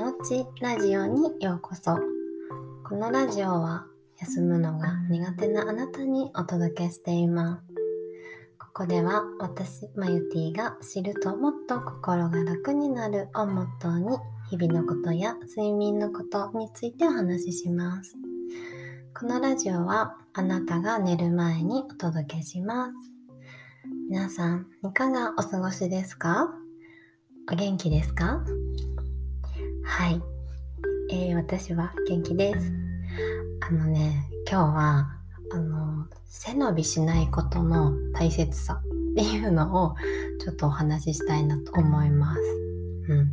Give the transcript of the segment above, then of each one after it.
寝落ちラジオにようこそ。このラジオは休むのが苦手なあなたにお届けしていますここでは私マユティが知るともっと心が楽になるをモットーに日々のことや睡眠のことについてお話しします。このラジオはあなたが寝る前にお届けします。皆さんいかがお過ごしですか？お元気ですか？はい、えー、私は元気です。あのね、今日は、あの、背伸びしないことの大切さっていうのをちょっとお話ししたいなと思います。うん。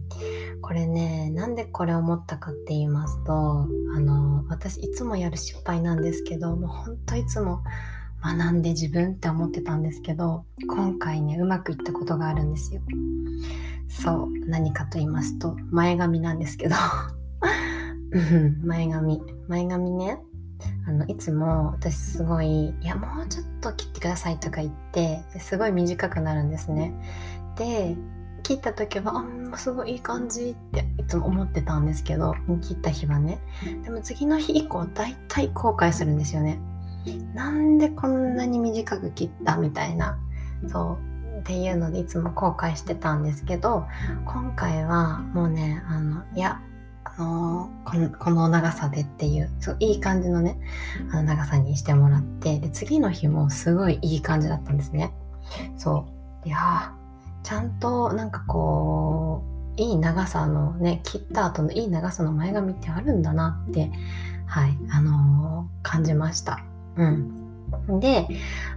これね、なんでこれ思ったかって言いますと、あの、私いつもやる失敗なんですけど、もうほんといつも学んで自分って思ってたんですけど、今回ね、うまくいったことがあるんですよ。そう何かと言いますと前髪なんですけど。前髪。前髪ね。あのいつも私すごい「いやもうちょっと切ってください」とか言ってすごい短くなるんですね。で切った時は「あすごいいい感じ」っていつも思ってたんですけど切った日はね。でも次の日以降大体後悔するんですよね。なんでこんなに短く切ったみたいな。そう。っていうのでいつも後悔してたんですけど今回はもうねあのいやあのこのこの長さでっていうそういい感じのねあの長さにしてもらってで次の日もすごいいい感じだったんですね。そう。いやちゃんとなんかこういい長さのね切った後のいい長さの前髪ってあるんだなってはいあのー、感じました。うん。で、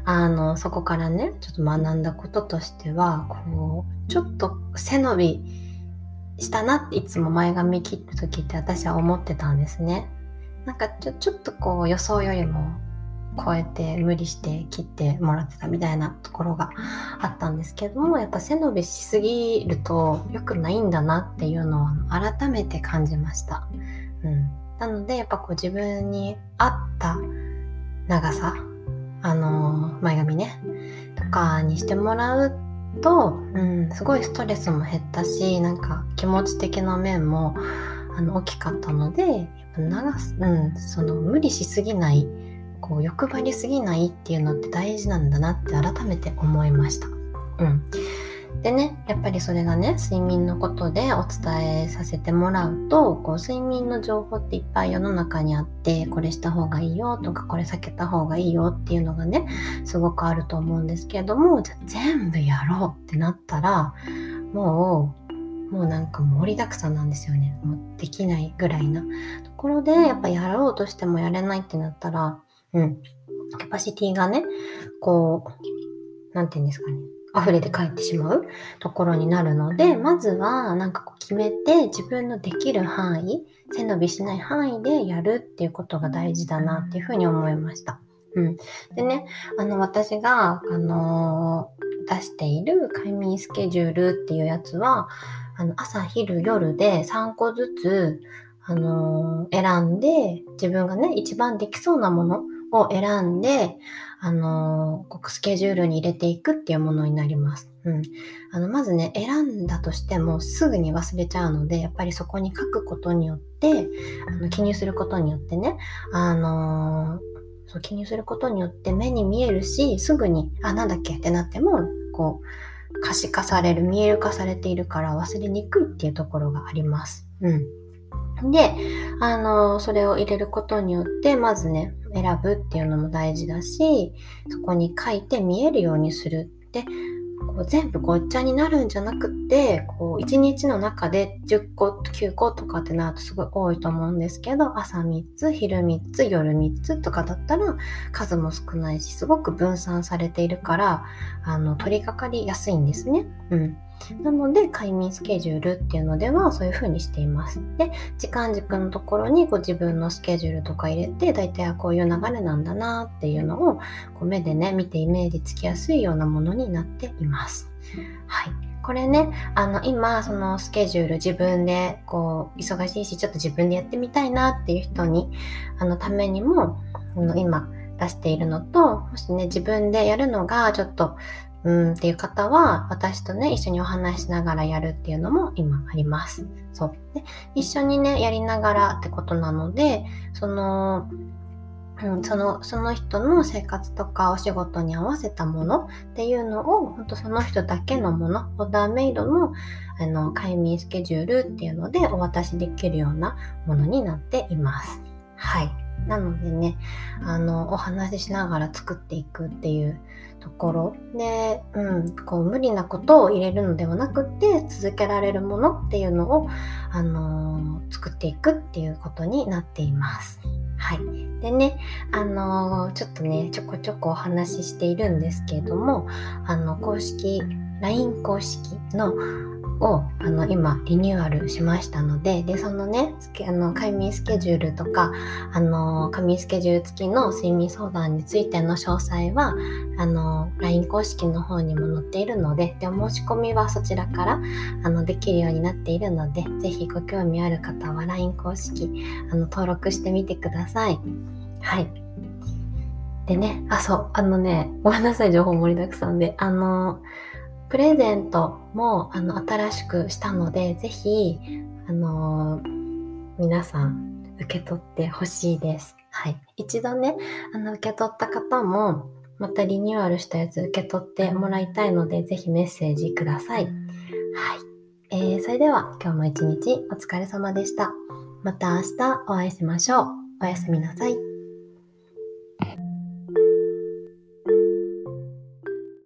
あの、そこからね、ちょっと学んだこととしては、こう、ちょっと背伸びしたなっていつも前髪切った時って私は思ってたんですね。なんかちょちょっとこう予想よりも超えて無理して切ってもらってたみたいなところがあったんですけどもやっぱ背伸びしすぎると良くないんだなっていうのを改めて感じました。うん、なのでやっぱこう自分に合った長さあの前髪ねとかにしてもらうと、うん、すごいストレスも減ったしなんか気持ち的な面もあの大きかったのでやっぱ長す、うん、その無理しすぎないこう欲張りすぎないっていうのって大事なんだなって改めて思いました。うん、でね、やっぱりそれがね、睡眠のことでお伝えさせてもらうと、こう、睡眠の情報っていっぱい世の中にあって、これした方がいいよとか、これ避けた方がいいよっていうのがね、すごくあると思うんですけれども、じゃあ全部やろうってなったら、もう、もうなんか盛りだくさんなんですよね。もうできないぐらいなところで、やっぱやろうとしてもやれないってなったら、うん、キャパシティがね、こう、なんて言うんですかね。溢れて帰ってしまうところになるので、まずはなんかこう決めて自分のできる範囲、背伸びしない範囲でやるっていうことが大事だなっていうふうに思いました。うん。でね、あの私が、あのー、出している快眠スケジュールっていうやつは、あの朝、昼、夜で3個ずつ、あのー、選んで、自分がね、一番できそうなものを選んで、あのー、スケジュールに入れていくっていうものになります。うん。あの、まずね、選んだとしてもすぐに忘れちゃうので、やっぱりそこに書くことによって、あの記入することによってね、あのー、そう記入することによって目に見えるし、すぐに、あ、なんだっけ？ってなっても、こう、可視化される、見える化されているから忘れにくいっていうところがあります。うん。で、あの、それを入れることによって、まずね、選ぶっていうのも大事だし、そこに書いて見えるようにする。で、こう全部ごっちゃになるんじゃなくって、こう、1日の中で10個、9個とかってなるとすごい多いと思うんですけど、朝3つ、昼3つ、夜3つとかだったら数も少ないし、すごく分散されているから、あの、取り掛かりやすいんですね。うん。なので、快眠スケジュールっていうのではそういう風にしています。で、時間軸のところにご自分のスケジュールとか入れて、大体こういう流れなんだなっていうのをこう目でね、見てイメージつきやすいようなものになっています。はい。これね、あの、今、そのスケジュール自分で、こう、忙しいし、ちょっと自分でやってみたいなっていう人に、あの、ためにも、あの、今、出しているのと、もしね、自分でやるのがちょっとうんっていう方は、私とね、一緒にお話しながらやるっていうのも今あります。そう。で、一緒にね、やりながらってことなので、その、うん、そのその人の生活とかお仕事に合わせたものっていうのを本当その人だけのものオーダーメイドのあの快眠スケジュールっていうのでお渡しできるようなものになっています。はい。なのでね、あの、お話ししながら作っていくっていうところで、うん、こう無理なことを入れるのではなくて続けられるものっていうのを、あのー、作っていくっていうことになっています。はい。でね、あのー、ちょっとね、ちょこちょこお話ししているんですけれども、あの、公式、LINE 公式のをあの今リニューアルしましたのででそのねあの快眠スケジュールとかあの仮眠スケジュール付きの睡眠相談についての詳細はあの LINE 公式の方にも載っているのででお申し込みはそちらからあのできるようになっているので是非ご興味ある方は LINE 公式あの登録してみてください。はいでね、あ、そう、あのね、ごめんなさい、情報盛りだくさんで。あの、プレゼントもあの新しくしたので、ぜひ、あの、皆さん受け取ってほしいです。はい。一度ね、あの、受け取った方も、またリニューアルしたやつ受け取ってもらいたいので、ぜひメッセージください。はい。えー、それでは今日も一日お疲れ様でした。また明日お会いしましょう。おやすみなさい。